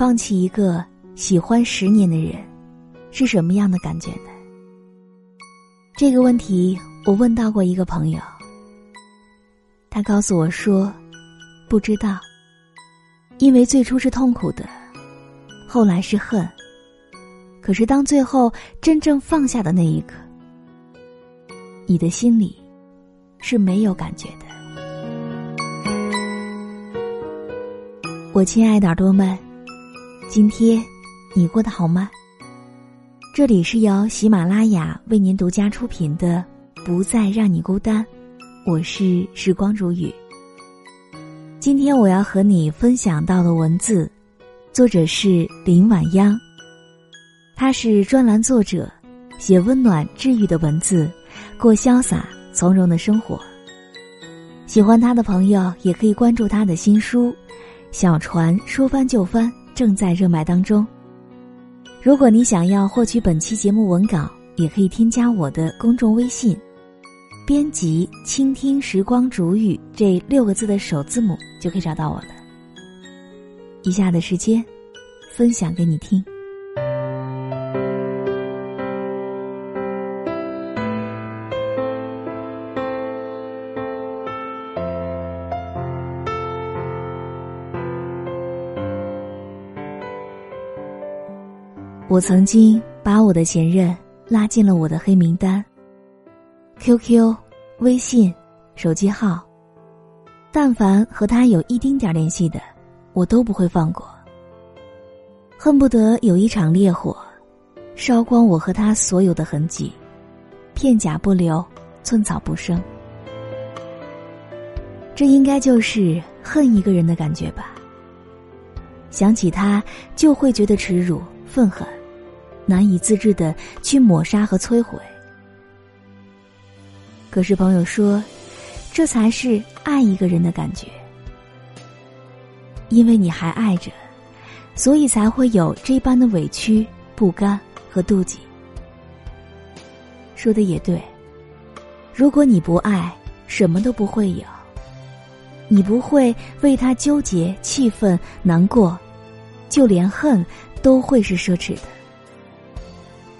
放弃一个喜欢十年的人，是什么样的感觉呢？这个问题我问到过一个朋友，他告诉我说，不知道，因为最初是痛苦的，后来是恨。可是当最后真正放下的那一刻，你的心里是没有感觉的。我亲爱的耳朵们，今天你过得好吗？这里是由喜马拉雅为您独家出品的《不再让你孤单》，我是时光如雨。今天我要和你分享到的文字，作者是林晚央，他是专栏作者，写温暖治愈的文字，过潇洒从容的生活。喜欢他的朋友也可以关注他的新书。小船说翻就翻，正在热卖当中。如果你想要获取本期节目文稿，也可以添加我的公众微信，编辑“倾听时光煮雨”这六个字的首字母，就可以找到我了。以下的时间，分享给你听。曾经把我的前任拉进了我的黑名单。QQ、微信、手机号，但凡和他有一丁点联系的，我都不会放过。恨不得有一场烈火，烧光我和他所有的痕迹，片甲不留，寸草不生。这应该就是恨一个人的感觉吧。想起他，就会觉得耻辱、愤恨。难以自制的去抹杀和摧毁。可是朋友说，这才是爱一个人的感觉，因为你还爱着，所以才会有这般的委屈、不甘和妒忌。说的也对，如果你不爱，什么都不会有，你不会为他纠结、气愤、难过，就连恨都会是奢侈的。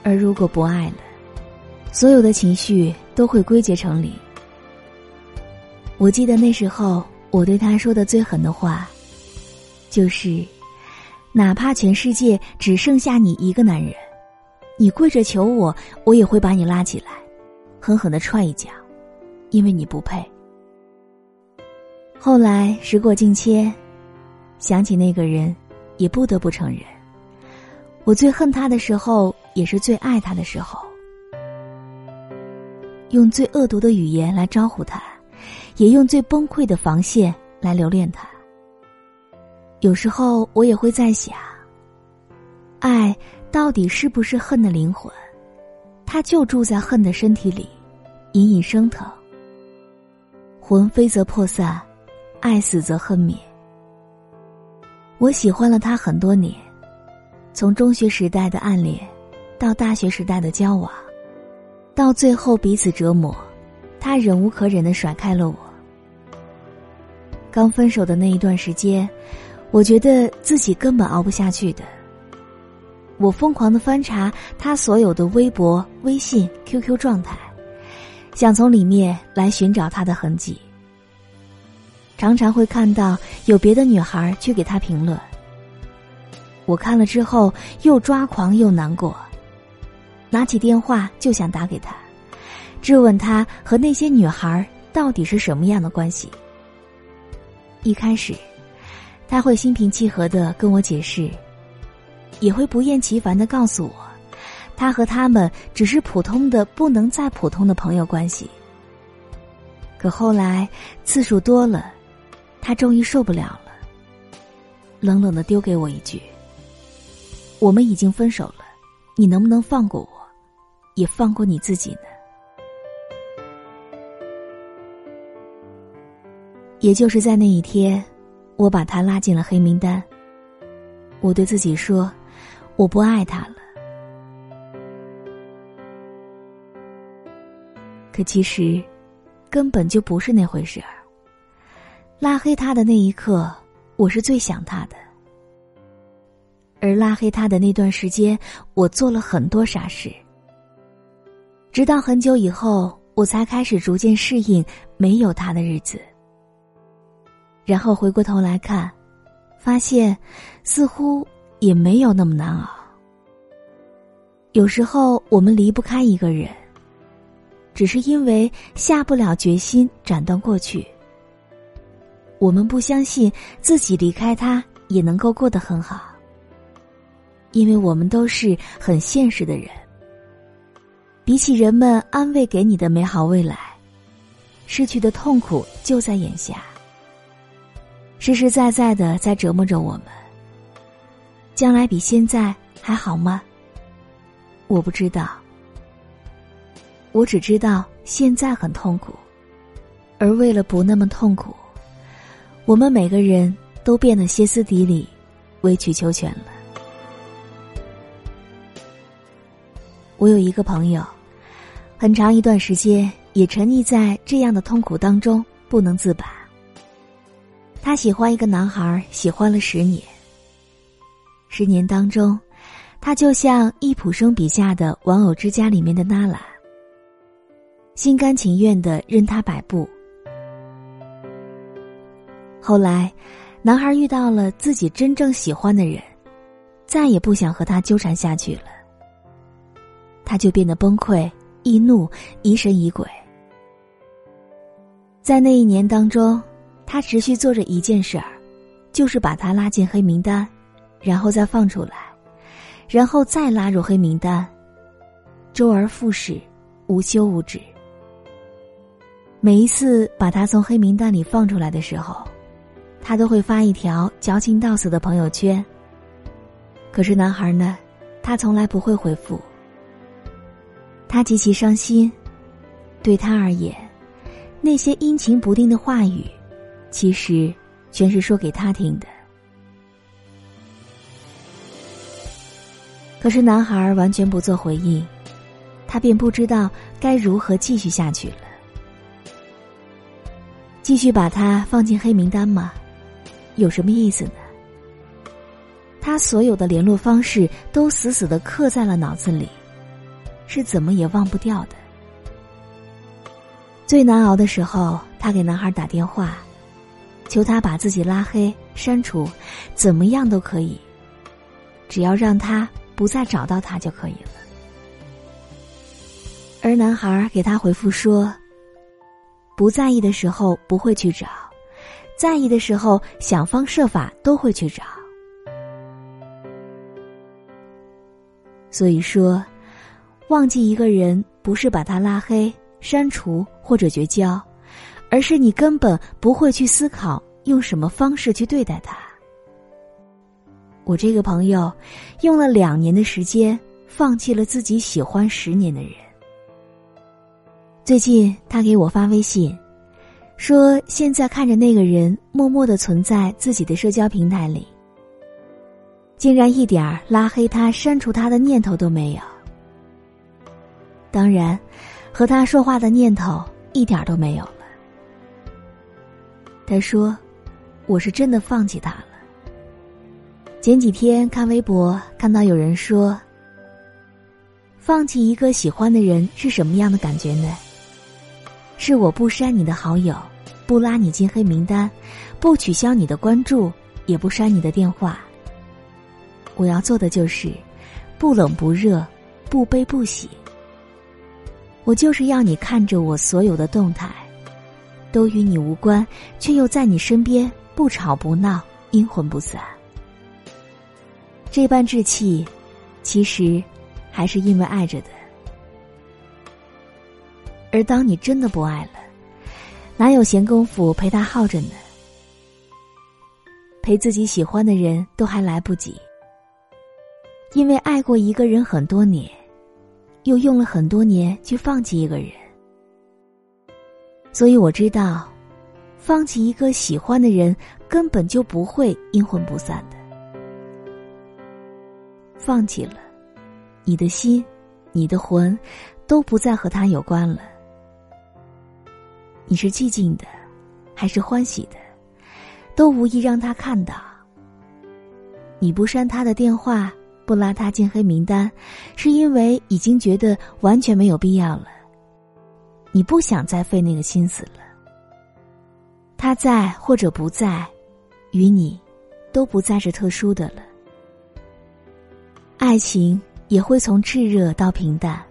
而如果不爱了，所有的情绪都会归结成零。我记得那时候，我对他说的最狠的话，就是：哪怕全世界只剩下你一个男人，你跪着求我，我也会把你拉起来，狠狠的踹一脚，因为你不配。后来时过境迁，想起那个人，也不得不承认，我最恨他的时候。也是最爱他的时候，用最恶毒的语言来招呼他，也用最崩溃的防线来留恋他。有时候我也会在想，爱到底是不是恨的灵魂？他就住在恨的身体里，隐隐生疼。魂飞则魄散，爱死则恨灭。我喜欢了他很多年，从中学时代的暗恋。到大学时代的交往，到最后彼此折磨，他忍无可忍的甩开了我。刚分手的那一段时间，我觉得自己根本熬不下去的。我疯狂的翻查他所有的微博、微信、QQ 状态，想从里面来寻找他的痕迹。常常会看到有别的女孩去给他评论，我看了之后又抓狂又难过。拿起电话就想打给他，质问他和那些女孩到底是什么样的关系。一开始，他会心平气和的跟我解释，也会不厌其烦的告诉我，他和他们只是普通的不能再普通的朋友关系。可后来次数多了，他终于受不了了，冷冷的丢给我一句：“我们已经分手了，你能不能放过我？”也放过你自己呢。也就是在那一天，我把他拉进了黑名单。我对自己说，我不爱他了。可其实，根本就不是那回事儿。拉黑他的那一刻，我是最想他的。而拉黑他的那段时间，我做了很多傻事。直到很久以后，我才开始逐渐适应没有他的日子。然后回过头来看，发现似乎也没有那么难熬。有时候我们离不开一个人，只是因为下不了决心斩断过去。我们不相信自己离开他也能够过得很好，因为我们都是很现实的人。比起人们安慰给你的美好未来，失去的痛苦就在眼下，实实在在的在折磨着我们。将来比现在还好吗？我不知道，我只知道现在很痛苦，而为了不那么痛苦。我们每个人都变得歇斯底里、委曲求全了。我有一个朋友，很长一段时间也沉溺在这样的痛苦当中不能自拔。他喜欢一个男孩，喜欢了十年。十年当中，他就像易卜生笔下的《玩偶之家》里面的娜拉，心甘情愿的任他摆布。后来，男孩遇到了自己真正喜欢的人，再也不想和他纠缠下去了。他就变得崩溃、易怒、疑神疑鬼。在那一年当中，他持续做着一件事儿，就是把他拉进黑名单，然后再放出来，然后再拉入黑名单，周而复始，无休无止。每一次把他从黑名单里放出来的时候。他都会发一条矫情到死的朋友圈。可是男孩呢，他从来不会回复。他极其伤心，对他而言，那些阴晴不定的话语，其实全是说给他听的。可是男孩完全不做回应，他便不知道该如何继续下去了。继续把他放进黑名单吗？有什么意思呢？他所有的联络方式都死死的刻在了脑子里，是怎么也忘不掉的。最难熬的时候，他给男孩打电话，求他把自己拉黑、删除，怎么样都可以，只要让他不再找到他就可以了。而男孩给他回复说：“不在意的时候不会去找。”在意的时候，想方设法都会去找。所以说，忘记一个人不是把他拉黑、删除或者绝交，而是你根本不会去思考用什么方式去对待他。我这个朋友用了两年的时间，放弃了自己喜欢十年的人。最近他给我发微信。说现在看着那个人默默的存在自己的社交平台里，竟然一点拉黑他、删除他的念头都没有。当然，和他说话的念头一点都没有了。他说：“我是真的放弃他了。”前几天看微博，看到有人说：“放弃一个喜欢的人是什么样的感觉呢？”是我不删你的好友。不拉你进黑名单，不取消你的关注，也不删你的电话。我要做的就是，不冷不热，不悲不喜。我就是要你看着我所有的动态，都与你无关，却又在你身边不吵不闹，阴魂不散。这般志气，其实还是因为爱着的。而当你真的不爱了。哪有闲工夫陪他耗着呢？陪自己喜欢的人都还来不及，因为爱过一个人很多年，又用了很多年去放弃一个人，所以我知道，放弃一个喜欢的人根本就不会阴魂不散的。放弃了，你的心，你的魂，都不再和他有关了。你是寂静的，还是欢喜的，都无意让他看到。你不删他的电话，不拉他进黑名单，是因为已经觉得完全没有必要了。你不想再费那个心思了。他在或者不在，与你都不再是特殊的了。爱情也会从炽热到平淡，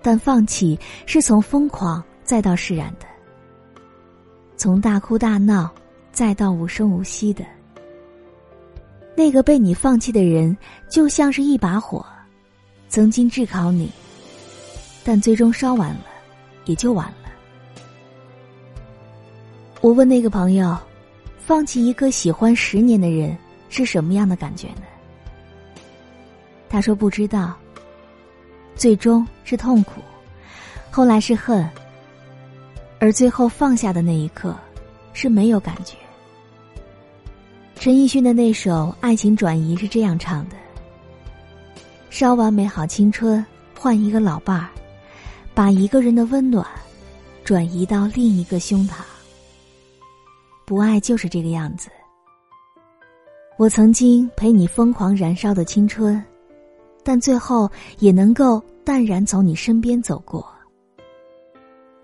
但放弃是从疯狂再到释然的，从大哭大闹再到无声无息的。那个被你放弃的人，就像是一把火，曾经炙烤你，但最终烧完了，也就完了。我问那个朋友，放弃一个喜欢十年的人是什么样的感觉呢？他说不知道。最终是痛苦，后来是恨，而最后放下的那一刻是没有感觉。陈奕迅的那首《爱情转移》是这样唱的：“烧完美好青春，换一个老伴儿，把一个人的温暖转移到另一个胸膛。”不爱就是这个样子。我曾经陪你疯狂燃烧的青春，但最后也能够淡然从你身边走过。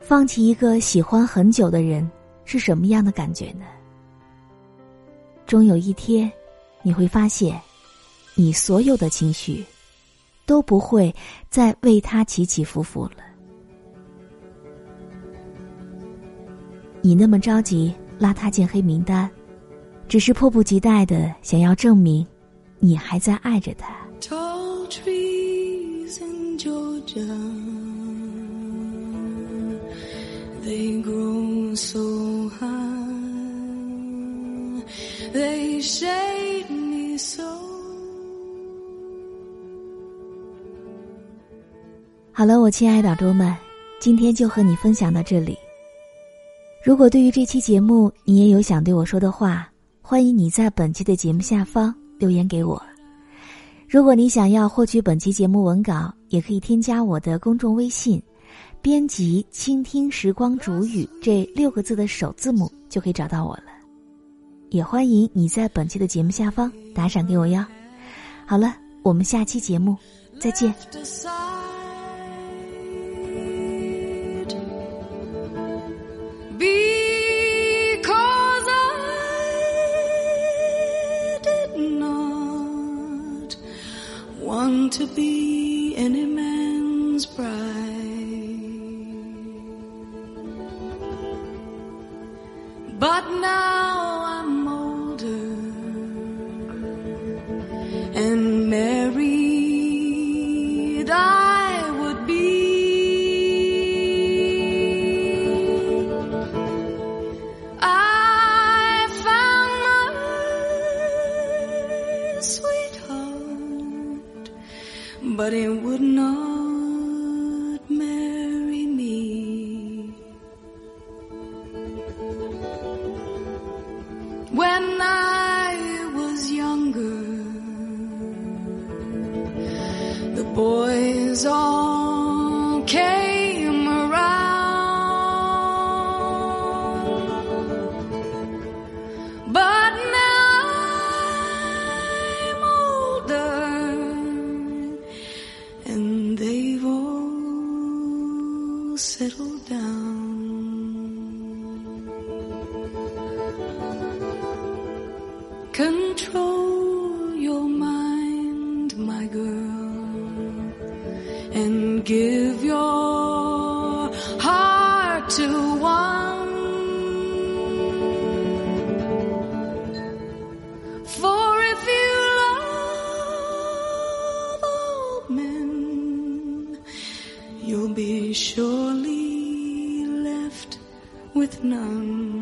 放弃一个喜欢很久的人是什么样的感觉呢？终有一天，你会发现，你所有的情绪都不会再为他起起伏伏了。你那么着急。拉他进黑名单，只是迫不及待的想要证明，你还在爱着他。好了，我亲爱的耳朵们，今天就和你分享到这里。如果对于这期节目你也有想对我说的话，欢迎你在本期的节目下方留言给我。如果你想要获取本期节目文稿，也可以添加我的公众微信，编辑“倾听时光煮雨”这六个字的首字母就可以找到我了。也欢迎你在本期的节目下方打赏给我哟。好了，我们下期节目再见。Want to be any man's bride. But now all settled down. Control your mind, my girl, and give you'll be surely left with none.